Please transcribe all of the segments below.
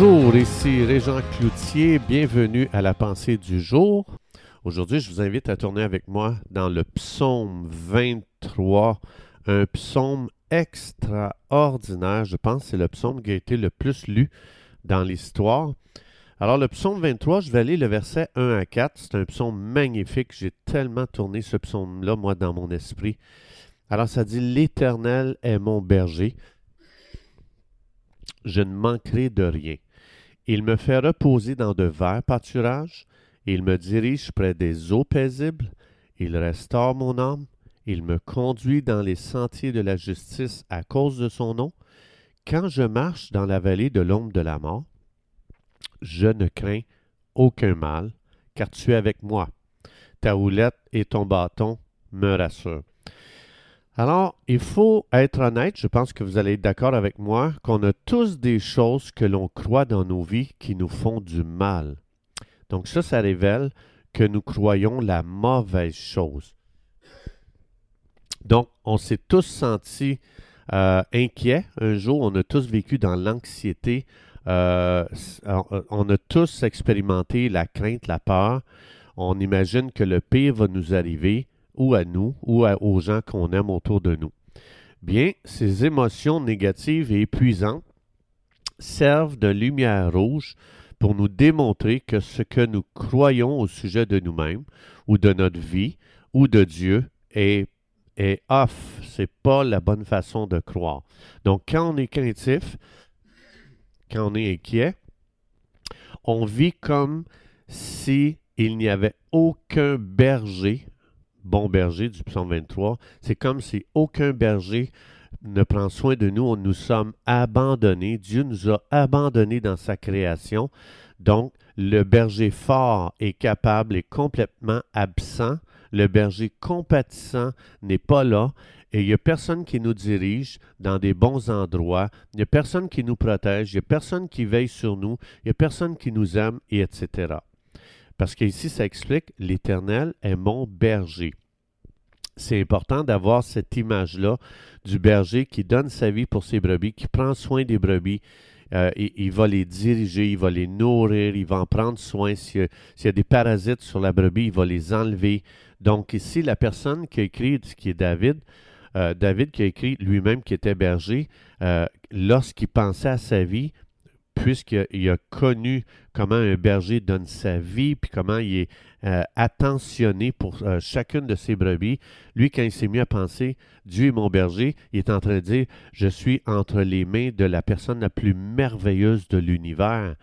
Bonjour, ici Régent Cloutier, bienvenue à la pensée du jour. Aujourd'hui, je vous invite à tourner avec moi dans le psaume 23, un psaume extraordinaire. Je pense que c'est le psaume qui a été le plus lu dans l'histoire. Alors, le psaume 23, je vais aller le verset 1 à 4. C'est un psaume magnifique. J'ai tellement tourné ce psaume-là, moi, dans mon esprit. Alors, ça dit L'Éternel est mon berger je ne manquerai de rien. Il me fait reposer dans de verts pâturages, il me dirige près des eaux paisibles, il restaure mon âme, il me conduit dans les sentiers de la justice à cause de son nom. Quand je marche dans la vallée de l'ombre de la mort, je ne crains aucun mal, car tu es avec moi. Ta houlette et ton bâton me rassurent. Alors, il faut être honnête, je pense que vous allez être d'accord avec moi, qu'on a tous des choses que l'on croit dans nos vies qui nous font du mal. Donc ça, ça révèle que nous croyons la mauvaise chose. Donc, on s'est tous sentis euh, inquiets. Un jour, on a tous vécu dans l'anxiété. Euh, on a tous expérimenté la crainte, la peur. On imagine que le pire va nous arriver ou à nous ou aux gens qu'on aime autour de nous. Bien, ces émotions négatives et épuisantes servent de lumière rouge pour nous démontrer que ce que nous croyons au sujet de nous-mêmes ou de notre vie ou de Dieu est, est off. C'est pas la bonne façon de croire. Donc, quand on est craintif, quand on est inquiet, on vit comme si il n'y avait aucun berger bon berger du psaume 23, c'est comme si aucun berger ne prend soin de nous, nous sommes abandonnés, Dieu nous a abandonnés dans sa création. Donc, le berger fort est capable et complètement absent. Le berger compatissant n'est pas là et il n'y a personne qui nous dirige dans des bons endroits, il n'y a personne qui nous protège, il n'y a personne qui veille sur nous, il n'y a personne qui nous aime, et etc. Parce qu'ici, ça explique l'Éternel est mon berger. C'est important d'avoir cette image-là du berger qui donne sa vie pour ses brebis, qui prend soin des brebis. Euh, il, va les diriger, il va les nourrir, il va en prendre soin. S'il y, a des parasites sur la brebis, il va les enlever. Donc ici, la personne qui a écrit, qui est David, euh, David qui a écrit lui-même qui était berger, euh, lorsqu'il pensait à sa vie, puisqu'il a connu comment un berger donne sa vie, puis comment il est euh, attentionné pour euh, chacune de ses brebis. Lui, quand il s'est mis à penser, Dieu est mon berger, il est en train de dire, je suis entre les mains de la personne la plus merveilleuse de l'univers.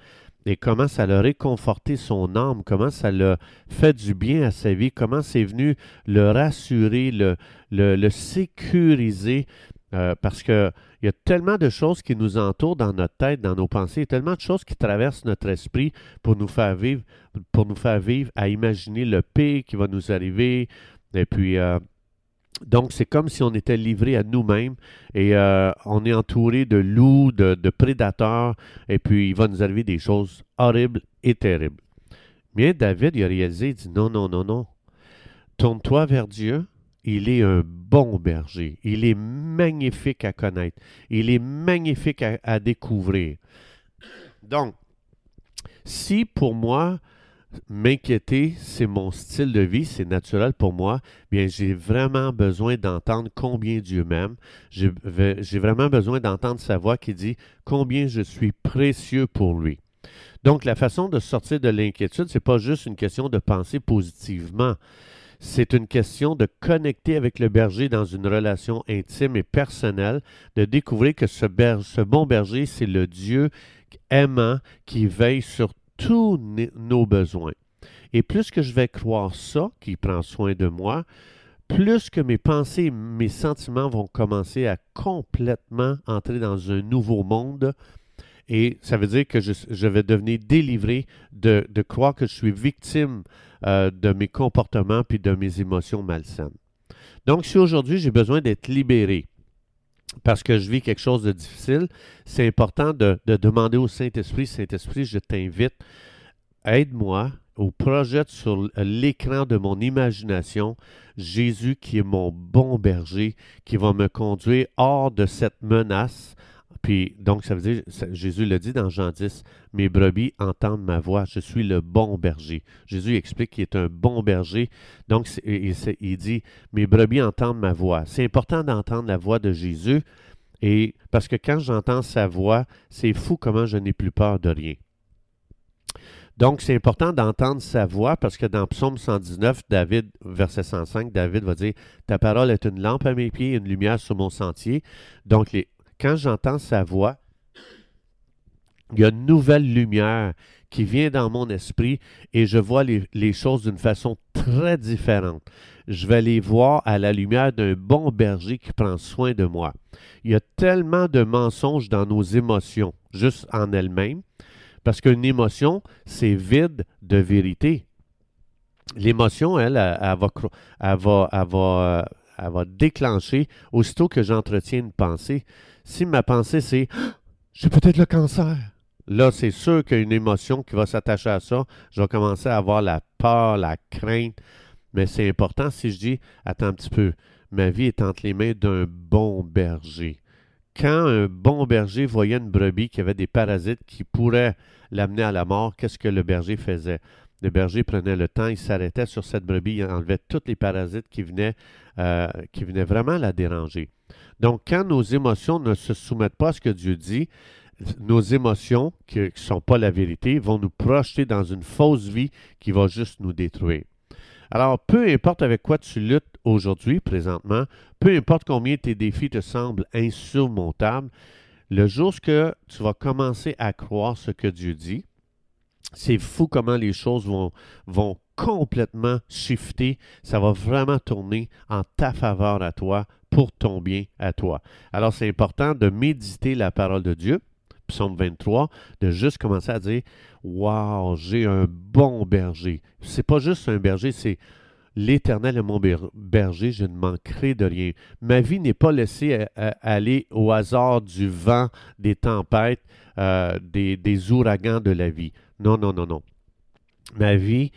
Et comment ça l'a réconforté son âme, comment ça l'a fait du bien à sa vie, comment c'est venu le rassurer, le, le, sécuriser, euh, parce que il y a tellement de choses qui nous entourent dans notre tête, dans nos pensées, tellement de choses qui traversent notre esprit pour nous faire vivre, pour nous faire vivre à imaginer le pire qui va nous arriver. Et puis, euh, donc, c'est comme si on était livré à nous-mêmes et euh, on est entouré de loups, de, de, prédateurs, et puis il va nous arriver des choses horribles et terribles. Mais David, il a réalisé, il dit non, non, non, non. Tourne-toi vers Dieu, il est un bon berger. Il est magnifique à connaître. Il est magnifique à, découvrir. Donc, si pour moi, m'inquiéter, c'est mon style de vie, c'est naturel pour moi, bien, j'ai vraiment besoin d'entendre combien Dieu m'aime. J'ai vraiment besoin d'entendre sa voix qui dit combien je suis précieux pour lui. Donc, la façon de sortir de l'inquiétude, c'est pas juste une question de penser positivement. C'est une question de connecter avec le berger dans une relation intime et personnelle, de découvrir que ce, bon berger, c'est le Dieu aimant qui veille sur tous nos besoins. Et plus que je vais croire ça, qui prend soin de moi, plus que mes pensées, mes sentiments vont commencer à complètement entrer dans un nouveau monde et ça veut dire que je, vais devenir délivré de, croire que je suis victime euh, de mes comportements puis de mes émotions malsaines. Donc, si aujourd'hui j'ai besoin d'être libéré parce que je vis quelque chose de difficile, c'est important de, de, demander au Saint-Esprit, Saint-Esprit, je t'invite, aide-moi ou projette sur l'écran de mon imagination Jésus qui est mon bon berger, qui va me conduire hors de cette menace, Puis, donc, ça veut dire, Jésus le dit dans Jean 10, mes brebis entendent ma voix, je suis le bon berger. Jésus explique qu'il est un bon berger. Donc, il, dit, mes brebis entendent ma voix. C'est important d'entendre la voix de Jésus, et parce que quand j'entends sa voix, c'est fou comment je n'ai plus peur de rien. Donc, c'est important d'entendre sa voix parce que dans Psaume 119, David, verset 105, David va dire Ta parole est une lampe à mes pieds une lumière sur mon sentier. Donc, les, quand j'entends sa voix, il y a une nouvelle lumière qui vient dans mon esprit et je vois les, choses d'une façon très différente. Je vais les voir à la lumière d'un bon berger qui prend soin de moi. Il y a tellement de mensonges dans nos émotions, juste en elles-mêmes, parce qu'une émotion, c'est vide de vérité. L'émotion, elle, elle, va, elle, elle, va, elle va déclencher aussitôt que j'entretiens une pensée. Si ma pensée c'est j'ai peut-être le cancer, là c'est sûr qu'il y a une émotion qui va s'attacher à ça. Je vais commencer à avoir la peur, la crainte. Mais c'est important si je dis attends un petit peu, ma vie est entre les mains d'un bon berger. Quand un bon berger voyait une brebis qui avait des parasites qui pourraient l'amener à la mort, qu'est-ce que le berger faisait? Le berger prenait le temps, il s'arrêtait sur cette brebis, il enlevait tous les parasites qui venaient, euh, qui venaient vraiment la déranger. Donc, quand nos émotions ne se soumettent pas à ce que Dieu dit, nos émotions, qui ne sont pas la vérité, vont nous projeter dans une fausse vie qui va juste nous détruire. Alors, peu importe avec quoi tu luttes aujourd'hui, présentement, peu importe combien tes défis te semblent insurmontables, le jour que tu vas commencer à croire ce que Dieu dit, c'est fou comment les choses vont, complètement shifter. Ça va vraiment tourner en ta faveur à toi pour ton bien à toi. Alors, c'est important de méditer la parole de Dieu, psaume 23, de juste commencer à dire Waouh, j'ai un bon berger. C'est pas juste un berger, c'est L'Éternel est mon berger, je ne manquerai de rien. Ma vie n'est pas laissée aller au hasard du vent, des tempêtes, euh, des, ouragans de la vie. Non, non, non, non. Ma vie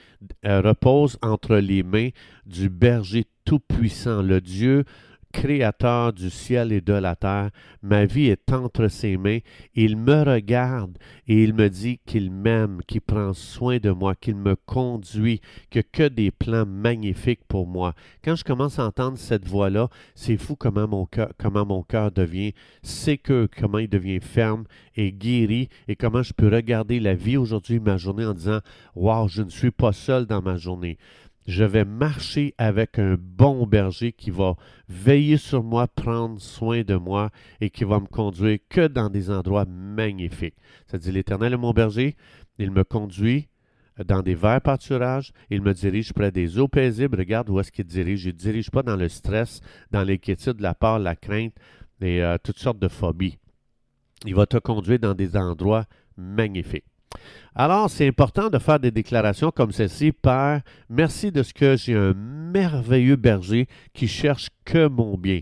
euh, repose entre les mains du berger tout-puissant, le Dieu Créateur du ciel et de la terre, ma vie est entre ses mains. Il me regarde et il me dit qu'il m'aime, qu'il prend soin de moi, qu'il me conduit, que que des plans magnifiques pour moi. Quand je commence à entendre cette voix-là, c'est fou comment mon cœur, comment mon cœur devient sécure, comment il devient ferme et guéri, et comment je peux regarder la vie aujourd'hui, ma journée, en disant, wow, je ne suis pas seul dans ma journée je vais marcher avec un bon berger qui va veiller sur moi, prendre soin de moi et qui va me conduire que dans des endroits magnifiques. Ça dit l'Éternel est mon berger, il me conduit dans des verts pâturages, il me dirige près des eaux paisibles. Regarde où est-ce qu'il dirige. Il ne dirige pas dans le stress, dans l'inquiétude, la peur, la crainte et euh, toutes sortes de phobies. Il va te conduire dans des endroits magnifiques. Alors, c'est important de faire des déclarations comme celle-ci. Père, merci de ce que j'ai un merveilleux berger qui cherche que mon bien.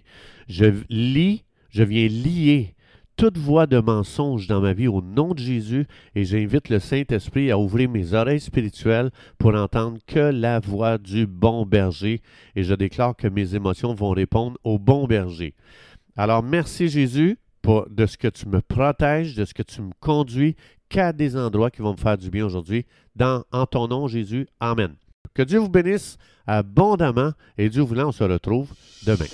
Je lis, je viens lier toute voix de mensonge dans ma vie au nom de Jésus et j'invite le Saint-Esprit à ouvrir mes oreilles spirituelles pour entendre que la voix du bon berger et je déclare que mes émotions vont répondre au bon berger. Alors merci Jésus pour, de ce que tu me protèges, de ce que tu me conduis qu'à des endroits qui vont me faire du bien aujourd'hui. Dans, en ton nom, Jésus. Amen. Que Dieu vous bénisse abondamment et Dieu voulant, on se retrouve demain.